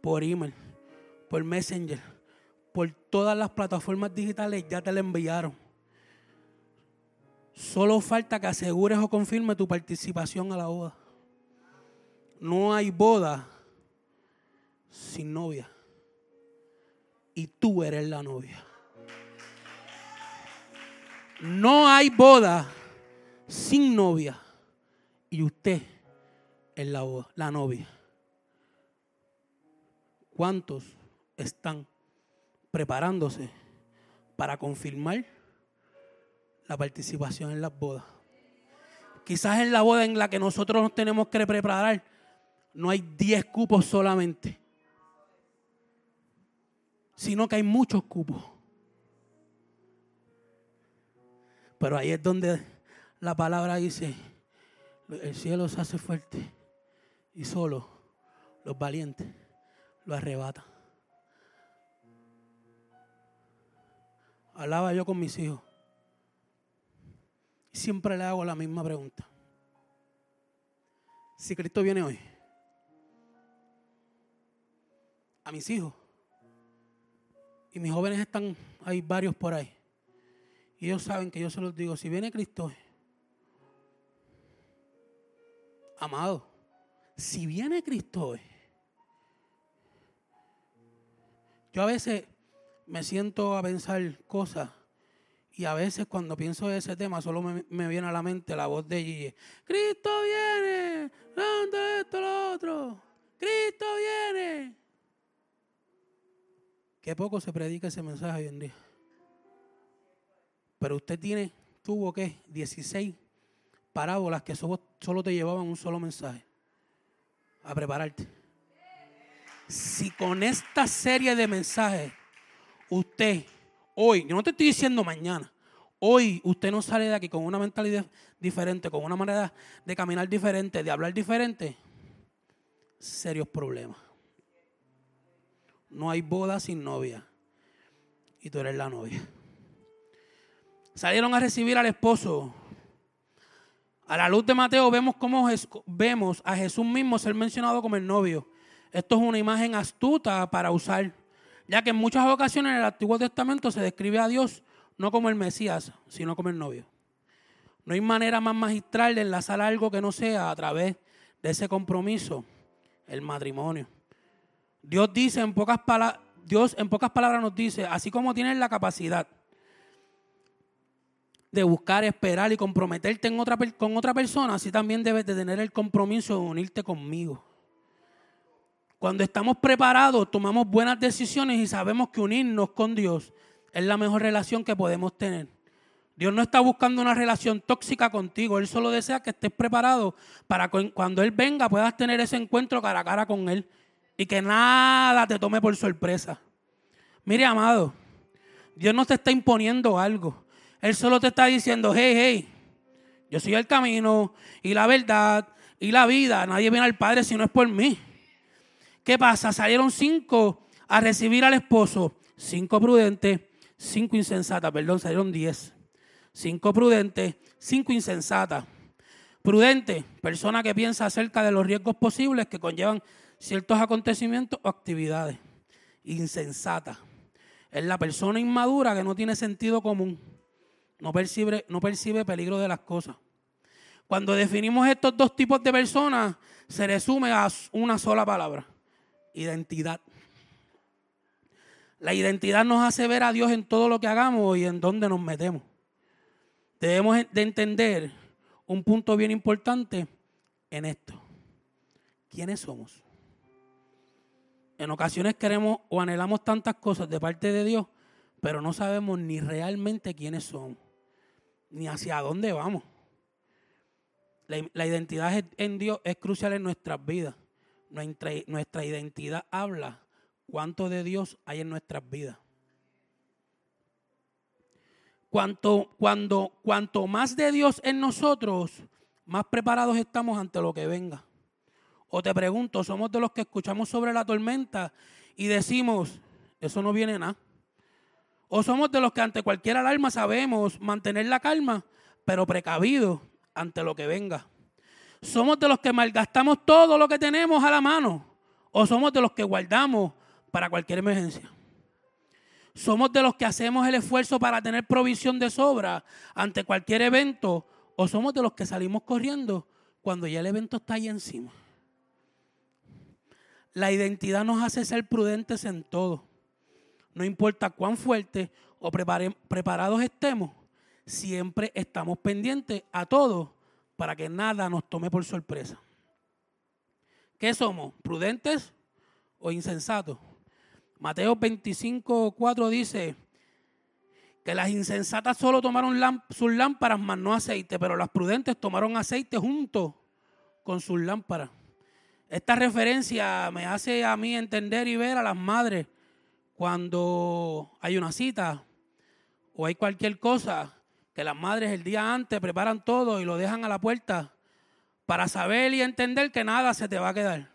por email, por Messenger, por todas las plataformas digitales ya te la enviaron. Solo falta que asegures o confirmes tu participación a la boda. No hay boda sin novia. Y tú eres la novia. No hay boda sin novia. Y usted es la, la novia. ¿Cuántos están preparándose para confirmar la participación en las bodas? Quizás en la boda en la que nosotros nos tenemos que preparar, no hay 10 cupos solamente, sino que hay muchos cupos. Pero ahí es donde la palabra dice, el cielo se hace fuerte y solo los valientes lo arrebatan. Hablaba yo con mis hijos. Siempre le hago la misma pregunta. Si Cristo viene hoy, a mis hijos, y mis jóvenes están, hay varios por ahí, y ellos saben que yo se los digo, si viene Cristo amado, si viene Cristo yo a veces me siento a pensar cosas y a veces cuando pienso de ese tema solo me, viene a la mente la voz de Gigi. Cristo viene, dando esto, lo otro. Cristo viene. Qué poco se predica ese mensaje hoy en día. Pero usted tiene, tuvo que 16 parábolas que solo, solo te llevaban un solo mensaje. A prepararte. Si con esta serie de mensajes usted hoy, yo no te estoy diciendo mañana, hoy usted no sale de aquí con una mentalidad diferente, con una manera de caminar diferente, de hablar diferente, serios problemas. No hay boda sin novia. Y tú eres la novia. Salieron a recibir al esposo. A la luz de Mateo vemos cómo vemos a Jesús mismo ser mencionado como el novio. Esto es una imagen astuta para usar ya que en muchas ocasiones en el Antiguo Testamento se describe a Dios no como el Mesías, sino como el novio. No hay manera más magistral de enlazar algo que no sea a través de ese compromiso, el matrimonio. Dios dice en pocas palabras, Dios en pocas palabras nos dice, así como tienes la capacidad de buscar, esperar y comprometerte con otra persona, así también debes de tener el compromiso de unirte conmigo. Cuando estamos preparados, tomamos buenas decisiones y sabemos que unirnos con Dios es la mejor relación que podemos tener. Dios no está buscando una relación tóxica contigo. Él solo desea que estés preparado para que cuando Él venga puedas tener ese encuentro cara a cara con Él y que nada te tome por sorpresa. Mire, amado, Dios no te está imponiendo algo. Él solo te está diciendo, hey, hey, yo soy el camino y la verdad y la vida. Nadie viene al Padre si no es por mí. ¿Qué pasa? Salieron cinco a recibir al esposo, cinco prudentes, cinco insensatas, perdón, salieron diez. Cinco prudentes, cinco insensatas. Prudente, persona que piensa acerca de los riesgos posibles que conllevan ciertos acontecimientos o actividades. Insensata, es la persona inmadura que no tiene sentido común, no percibe, no percibe peligro de las cosas. Cuando definimos estos dos tipos de personas, se resume a una sola palabra, Identidad. La identidad nos hace ver a Dios en todo lo que hagamos y en dónde nos metemos. Debemos de entender un punto bien importante en esto. ¿Quiénes somos? En ocasiones queremos o anhelamos tantas cosas de parte de Dios, pero no sabemos ni realmente quiénes somos, ni hacia dónde vamos. La, identidad en Dios es crucial en nuestras vidas nuestra, identidad habla cuánto de Dios hay en nuestras vidas. Cuanto, cuando, cuanto más de Dios en nosotros, más preparados estamos ante lo que venga. O te pregunto, ¿somos de los que escuchamos sobre la tormenta y decimos, eso no viene nada? ¿O somos de los que ante cualquier alarma sabemos mantener la calma, pero precavidos ante lo que venga? ¿Somos de los que malgastamos todo lo que tenemos a la mano? ¿O somos de los que guardamos para cualquier emergencia? ¿Somos de los que hacemos el esfuerzo para tener provisión de sobra ante cualquier evento? ¿O somos de los que salimos corriendo cuando ya el evento está ahí encima? La identidad nos hace ser prudentes en todo. No importa cuán fuertes o preparados estemos, siempre estamos pendientes a todo para que nada nos tome por sorpresa. ¿Qué somos? ¿Prudentes o insensatos? Mateo 25, 4 dice que las insensatas solo tomaron sus lámparas, mas no aceite, pero las prudentes tomaron aceite junto con sus lámparas. Esta referencia me hace a mí entender y ver a las madres cuando hay una cita o hay cualquier cosa, que las madres el día antes preparan todo y lo dejan a la puerta para saber y entender que nada se te va a quedar.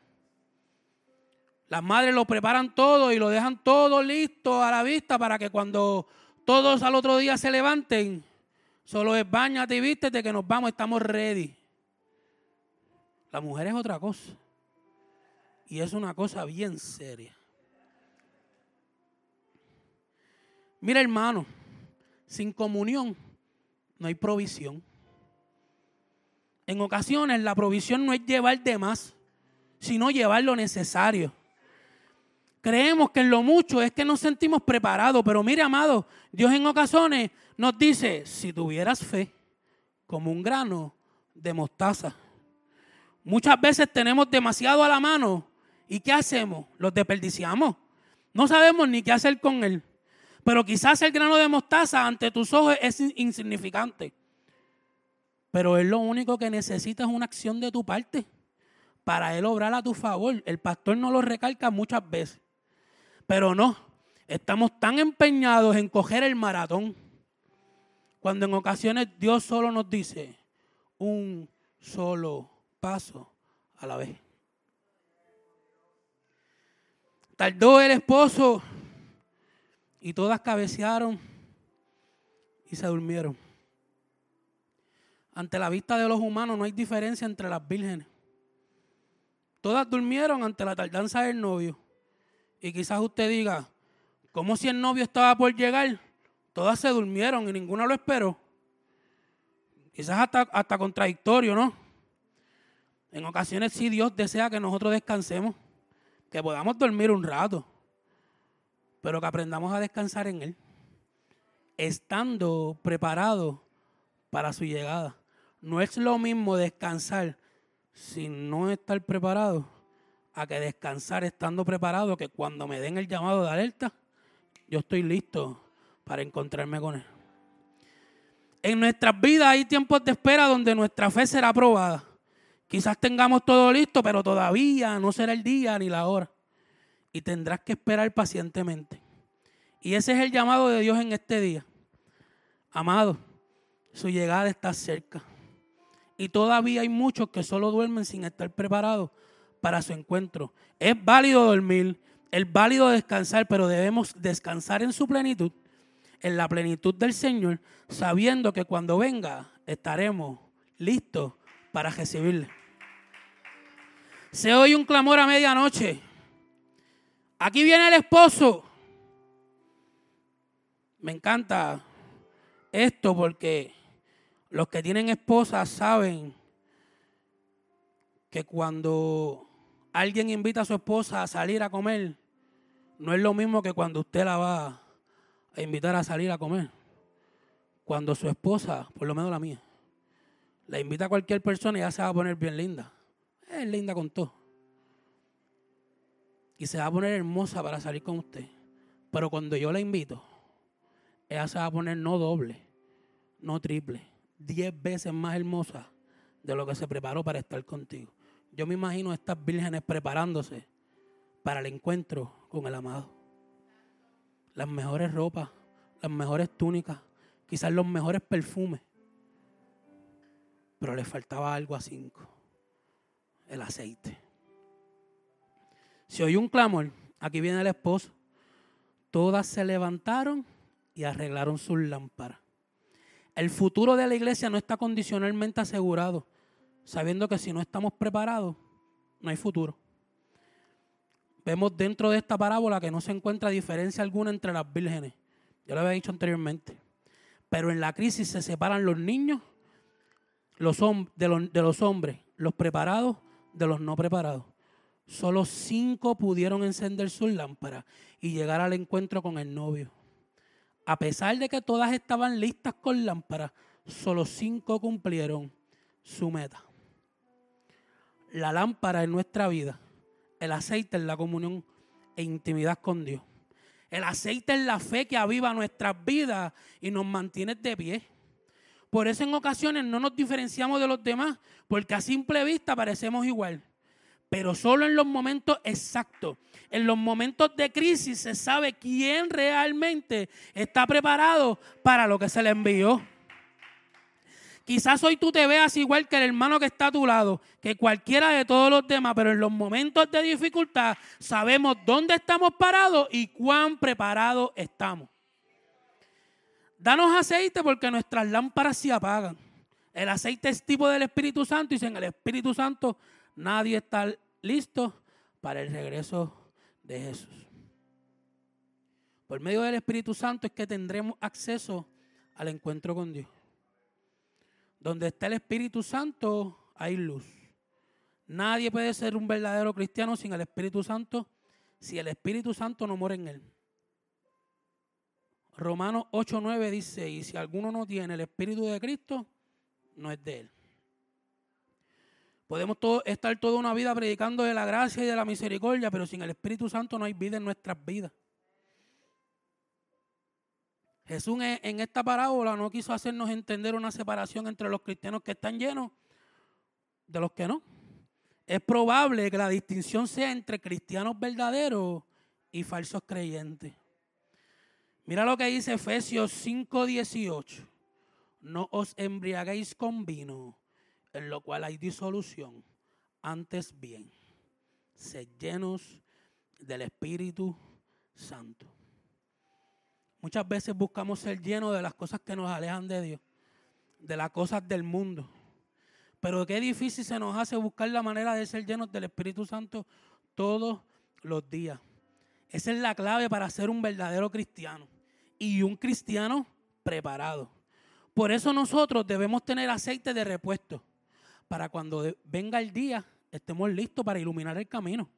Las madres lo preparan todo y lo dejan todo listo a la vista para que cuando todos al otro día se levanten, solo es bañate y vístete que nos vamos, estamos ready. La mujer es otra cosa. Y es una cosa bien seria. Mira hermano, sin comunión no hay provisión. En ocasiones la provisión no es llevar de más, sino llevar lo necesario. Creemos que en lo mucho es que nos sentimos preparados, pero mire, amado, Dios en ocasiones nos dice, si tuvieras fe como un grano de mostaza. Muchas veces tenemos demasiado a la mano y ¿qué hacemos? Los desperdiciamos. No sabemos ni qué hacer con él. Pero quizás el grano de mostaza ante tus ojos es insignificante. Pero él lo único que necesita es una acción de tu parte para él obrar a tu favor. El pastor no lo recalca muchas veces. Pero no, estamos tan empeñados en coger el maratón, cuando en ocasiones Dios solo nos dice un solo paso a la vez. Tardó el esposo y todas cabecearon y se durmieron. Ante la vista de los humanos no hay diferencia entre las vírgenes. Todas durmieron ante la tardanza del novio. Y quizás usted diga, ¿cómo si el novio estaba por llegar? Todas se durmieron y ninguna lo esperó. Quizás hasta, hasta contradictorio, ¿no? En ocasiones sí Dios desea que nosotros descansemos, que podamos dormir un rato, pero que aprendamos a descansar en Él, estando preparados para su llegada. No es lo mismo descansar sin no estar preparado a que descansar estando preparado, que cuando me den el llamado de alerta, yo estoy listo para encontrarme con Él. En nuestras vidas hay tiempos de espera donde nuestra fe será probada. Quizás tengamos todo listo, pero todavía no será el día ni la hora. Y tendrás que esperar pacientemente. Y ese es el llamado de Dios en este día. Amado, su llegada está cerca. Y todavía hay muchos que solo duermen sin estar preparados para su encuentro. Es válido dormir, es válido descansar, pero debemos descansar en su plenitud, en la plenitud del Señor, sabiendo que cuando venga estaremos listos para recibirle. Se oye un clamor a medianoche. Aquí viene el esposo. Me encanta esto porque los que tienen esposas saben que cuando alguien invita a su esposa a salir a comer, no es lo mismo que cuando usted la va a invitar a salir a comer. Cuando su esposa, por lo menos la mía, la invita a cualquier persona y ya se va a poner bien linda. Es linda con todo. Y se va a poner hermosa para salir con usted. Pero cuando yo la invito, ella se va a poner no doble, no triple, diez veces más hermosa de lo que se preparó para estar contigo. Yo me imagino a estas vírgenes preparándose para el encuentro con el amado. Las mejores ropas, las mejores túnicas, quizás los mejores perfumes. Pero le faltaba algo a cinco. El aceite. Si oye un clamor, aquí viene el esposo. Todas se levantaron y arreglaron sus lámparas. El futuro de la iglesia no está condicionalmente asegurado sabiendo que si no estamos preparados, no hay futuro. Vemos dentro de esta parábola que no se encuentra diferencia alguna entre las vírgenes. Yo lo había dicho anteriormente. Pero en la crisis se separan los niños los, de los hombres, los preparados de los no preparados. Solo cinco pudieron encender sus lámparas y llegar al encuentro con el novio. A pesar de que todas estaban listas con lámparas, solo cinco cumplieron su meta. La lámpara en nuestra vida, el aceite en la comunión e intimidad con Dios. El aceite es la fe que aviva nuestras vidas y nos mantiene de pie. Por eso en ocasiones no nos diferenciamos de los demás, porque a simple vista parecemos igual. Pero solo en los momentos exactos, en los momentos de crisis, se sabe quién realmente está preparado para lo que se le envió. Quizás hoy tú te veas igual que el hermano que está a tu lado, que cualquiera de todos los demás, pero en los momentos de dificultad sabemos dónde estamos parados y cuán preparados estamos. Danos aceite porque nuestras lámparas se apagan. El aceite es tipo del Espíritu Santo y sin el Espíritu Santo nadie está listo para el regreso de Jesús. Por medio del Espíritu Santo es que tendremos acceso al encuentro con Dios. Donde está el Espíritu Santo, hay luz. Nadie puede ser un verdadero cristiano sin el Espíritu Santo si el Espíritu Santo no mora en él. Romanos 8:9 dice, y si alguno no tiene el Espíritu de Cristo, no es de él. Podemos estar toda una vida predicando de la gracia y de la misericordia, pero sin el Espíritu Santo no hay vida en nuestras vidas. Jesús en esta parábola no quiso hacernos entender una separación entre los cristianos que están llenos de los que no. Es probable que la distinción sea entre cristianos verdaderos y falsos creyentes. Mira lo que dice Efesios 5:18. No os embriaguéis con vino, en lo cual hay disolución. Antes bien, sed llenos del Espíritu Santo. Muchas veces buscamos ser llenos de las cosas que nos alejan de Dios, de las cosas del mundo. Pero qué difícil se nos hace buscar la manera de ser llenos del Espíritu Santo todos los días. Esa es la clave para ser un verdadero cristiano y un cristiano preparado. Por eso nosotros debemos tener aceite de repuesto para cuando venga el día estemos listos para iluminar el camino.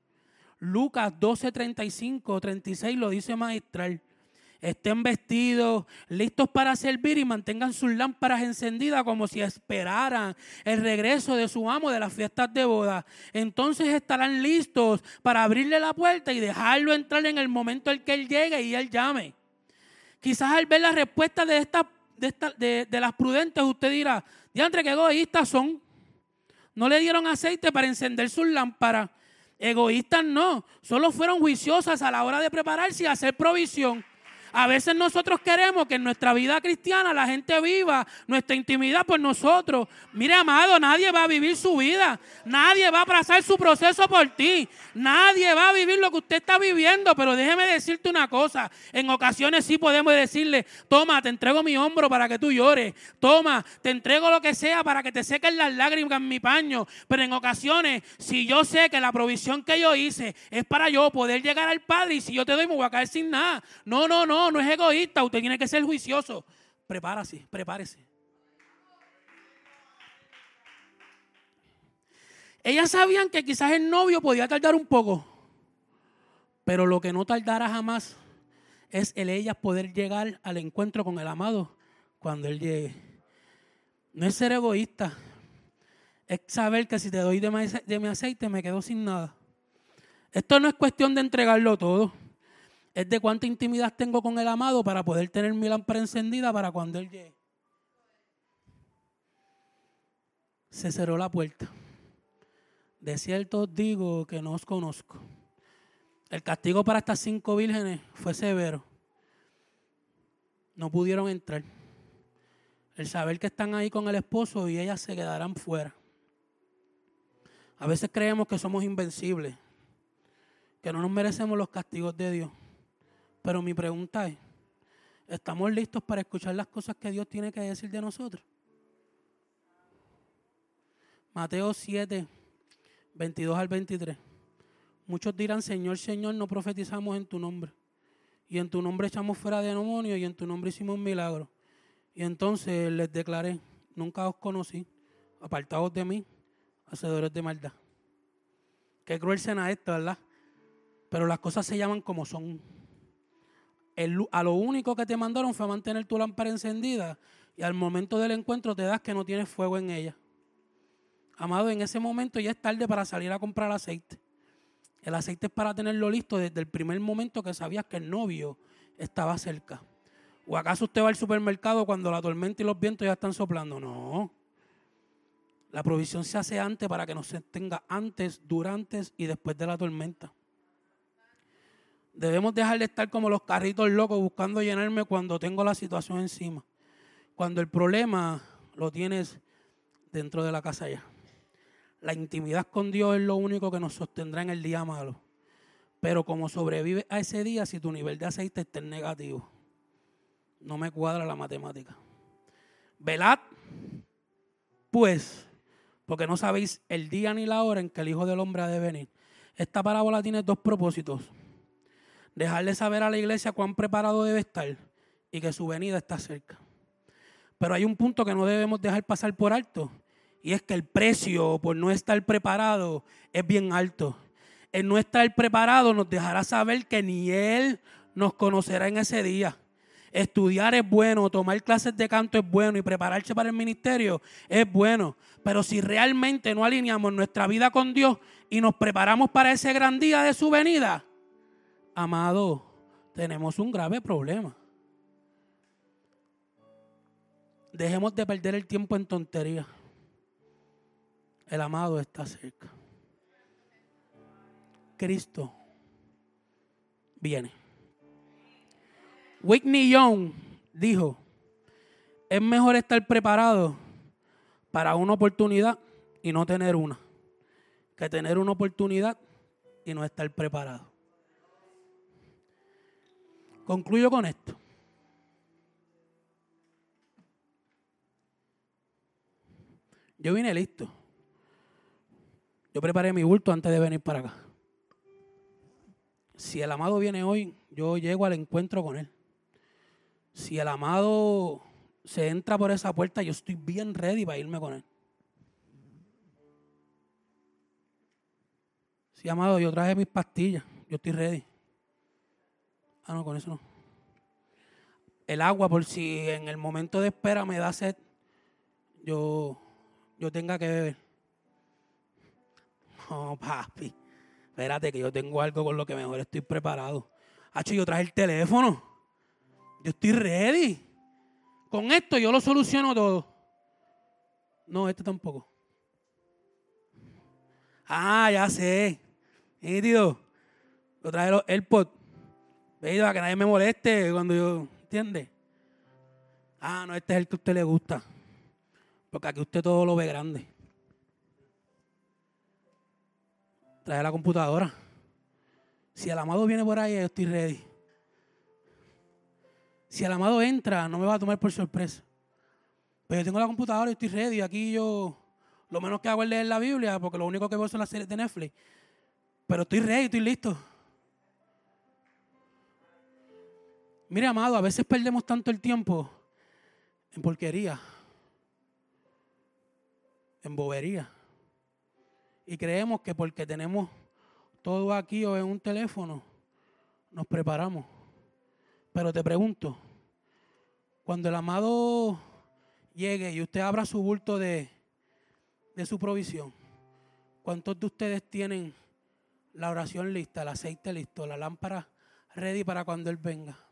Lucas 12, 35, 36 lo dice magistral estén vestidos, listos para servir y mantengan sus lámparas encendidas como si esperaran el regreso de su amo de las fiestas de boda. Entonces estarán listos para abrirle la puerta y dejarlo entrar en el momento en que él llegue y él llame. Quizás al ver la respuesta de, esta, de, las prudentes, usted dirá, diantre, qué egoístas son. No le dieron aceite para encender sus lámparas. Egoístas no, solo fueron juiciosas a la hora de prepararse y hacer provisión. A veces nosotros queremos que en nuestra vida cristiana la gente viva nuestra intimidad por nosotros. Mire, amado, nadie va a vivir su vida. Nadie va a pasar su proceso por ti. Nadie va a vivir lo que usted está viviendo. Pero déjeme decirte una cosa. En ocasiones sí podemos decirle, toma, te entrego mi hombro para que tú llores. Toma, te entrego lo que sea para que te sequen las lágrimas en mi paño. Pero en ocasiones, si yo sé que la provisión que yo hice es para yo poder llegar al Padre y si yo te doy me voy a caer sin nada. No, no, no no, es egoísta, usted tiene que ser juicioso. Prepárese, prepárese. Ellas sabían que quizás el novio podía tardar un poco, pero lo que no tardará jamás es el ellas poder llegar al encuentro con el amado cuando él llegue. No es ser egoísta, es saber que si te doy de mi aceite me quedo sin nada. Esto no es cuestión de entregarlo todo es de cuánta intimidad tengo con el amado para poder tener mi lámpara encendida para cuando Él llegue. Se cerró la puerta. De cierto digo que no os conozco. El castigo para estas cinco vírgenes fue severo. No pudieron entrar. El saber que están ahí con el esposo y ellas se quedarán fuera. A veces creemos que somos invencibles, que no nos merecemos los castigos de Dios. Pero mi pregunta es, ¿estamos listos para escuchar las cosas que Dios tiene que decir de nosotros? Mateo 7, 22 al 23. Muchos dirán, Señor, Señor, no profetizamos en tu nombre. Y en tu nombre echamos fuera de demonios y en tu nombre hicimos milagros. Y entonces les declaré, nunca os conocí, apartados de mí, hacedores de maldad. Qué cruel cena esto, ¿verdad? Pero las cosas se llaman como son. El- a lo único que te mandaron fue mantener tu lámpara encendida y al momento del encuentro te das que no tienes fuego en ella. Amado, en ese momento ya es tarde para salir a comprar aceite. El aceite es para tenerlo listo desde el primer momento que sabías que el novio estaba cerca. ¿O acaso usted va al supermercado cuando la tormenta y los vientos ya están soplando? No. La provisión se hace antes para que nos tenga antes, durante y después de la tormenta. Debemos dejar de estar como los carritos locos buscando llenarme cuando tengo la situación encima. Cuando el problema lo tienes dentro de la casa ya. La intimidad con Dios es lo único que nos sostendrá en el día malo. Pero como sobrevive a ese día si tu nivel de aceite está en negativo. No me cuadra la matemática. Velad, pues, porque no sabéis el día ni la hora en que el Hijo del Hombre ha de venir. Esta parábola tiene dos propósitos. Dejarle saber a la iglesia cuán preparado debe estar y que su venida está cerca. Pero hay un punto que no debemos dejar pasar por alto y es que el precio por no estar preparado es bien alto. El no estar preparado nos dejará saber que ni Él nos conocerá en ese día. Estudiar es bueno, tomar clases de canto es bueno y prepararse para el ministerio es bueno. Pero si realmente no alineamos nuestra vida con Dios y nos preparamos para ese gran día de su venida, amado, tenemos un grave problema. Dejemos de perder el tiempo en tonterías. El amado está cerca. Cristo viene. Whitney Young dijo, es mejor estar preparado para una oportunidad y no tener una, que tener una oportunidad y no estar preparado. Concluyo con esto. Yo vine listo. Yo preparé mi bulto antes de venir para acá. Si el amado viene hoy, yo llego al encuentro con él. Si el amado se entra por esa puerta, yo estoy bien ready para irme con él. Si amado, yo traje mis pastillas, yo estoy ready. Ah, no, con eso no. El agua, por si en el momento de espera me da sed, yo, yo tenga que beber. No, papi. Espérate que yo tengo algo con lo que mejor estoy preparado. Hacho, yo traje el teléfono. Yo estoy ready. Con esto yo lo soluciono todo. No, este tampoco. Ah, ya sé. Nítido. Yo traje los AirPods. Veis, para que nadie me moleste cuando yo. ¿Entiende? Ah, no, este es el que a usted le gusta. Porque aquí usted todo lo ve grande. Trae la computadora. Si el amado viene por ahí, yo estoy ready. Si el amado entra, no me va a tomar por sorpresa. Pero yo tengo la computadora y estoy ready. Aquí yo lo menos que hago es leer la Biblia, porque lo único que veo son las series de Netflix. Pero estoy ready, estoy listo. Mire, amado, a veces perdemos tanto el tiempo en porquería, en bobería. Y creemos que porque tenemos todo aquí o en un teléfono, nos preparamos. Pero te pregunto, cuando el amado llegue y usted abra su bulto de, de su provisión, ¿cuántos de ustedes tienen la oración lista, el aceite listo, la lámpara ready para cuando Él venga?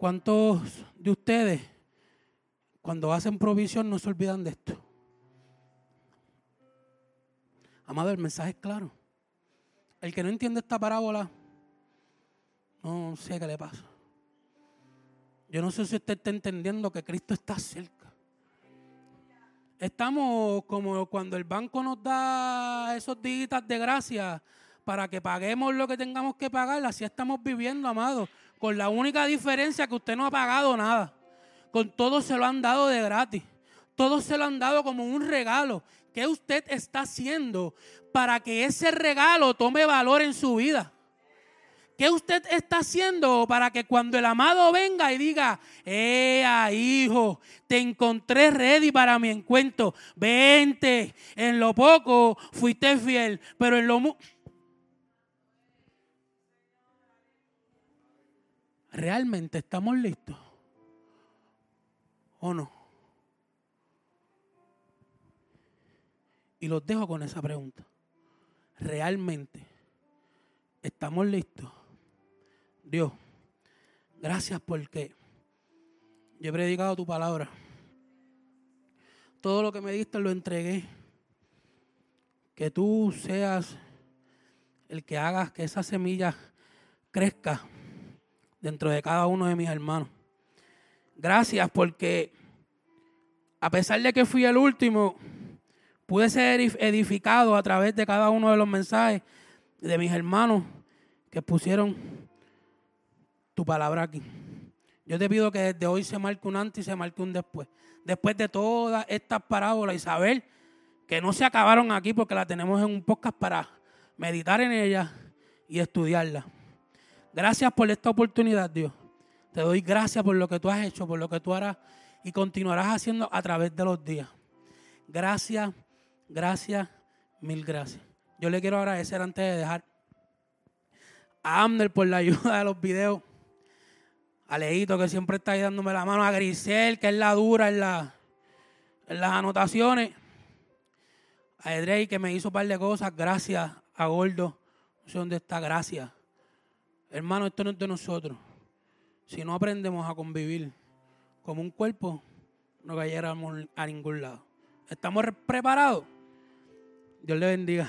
¿Cuántos de ustedes, cuando hacen provisión, no se olvidan de esto? Amado, el mensaje es claro. El que no entiende esta parábola, no sé qué le pasa. Yo no sé si usted está entendiendo que Cristo está cerca. Estamos como cuando el banco nos da esos dígitos de gracia para que paguemos lo que tengamos que pagar. Así estamos viviendo, amado. Con la única diferencia que usted no ha pagado nada. Con todo se lo han dado de gratis. Todo se lo han dado como un regalo. ¿Qué usted está haciendo para que ese regalo tome valor en su vida? ¿Qué usted está haciendo para que cuando el amado venga y diga, ¡eh, hijo! Te encontré ready para mi encuentro. Vente. En lo poco fuiste fiel, pero en lo mucho. ¿Realmente estamos listos? ¿O no? Y los dejo con esa pregunta. ¿Realmente estamos listos? Dios, gracias porque yo he predicado tu palabra. Todo lo que me diste lo entregué. Que tú seas el que hagas que esa semilla crezca dentro de cada uno de mis hermanos. Gracias porque a pesar de que fui el último, pude ser edificado a través de cada uno de los mensajes de mis hermanos que pusieron tu palabra aquí. Yo te pido que desde hoy se marque un antes y se marque un después. Después de todas estas parábolas y saber que no se acabaron aquí porque la tenemos en un podcast para meditar en ella y estudiarla. Gracias por esta oportunidad, Dios. Te doy gracias por lo que tú has hecho, por lo que tú harás y continuarás haciendo a través de los días. Gracias, gracias, mil gracias. Yo le quiero agradecer antes de dejar a Amner por la ayuda de los videos a Leito, que siempre está ahí dándome la mano, a Grisel, que es la dura en, la, en las anotaciones, a Edrey, que me hizo un par de cosas, gracias a Gordo, no sé dónde está, gracias. Hermano, esto no es de nosotros. Si no aprendemos a convivir como un cuerpo, no cayéramos a ningún lado. ¿Estamos preparados? Dios le bendiga.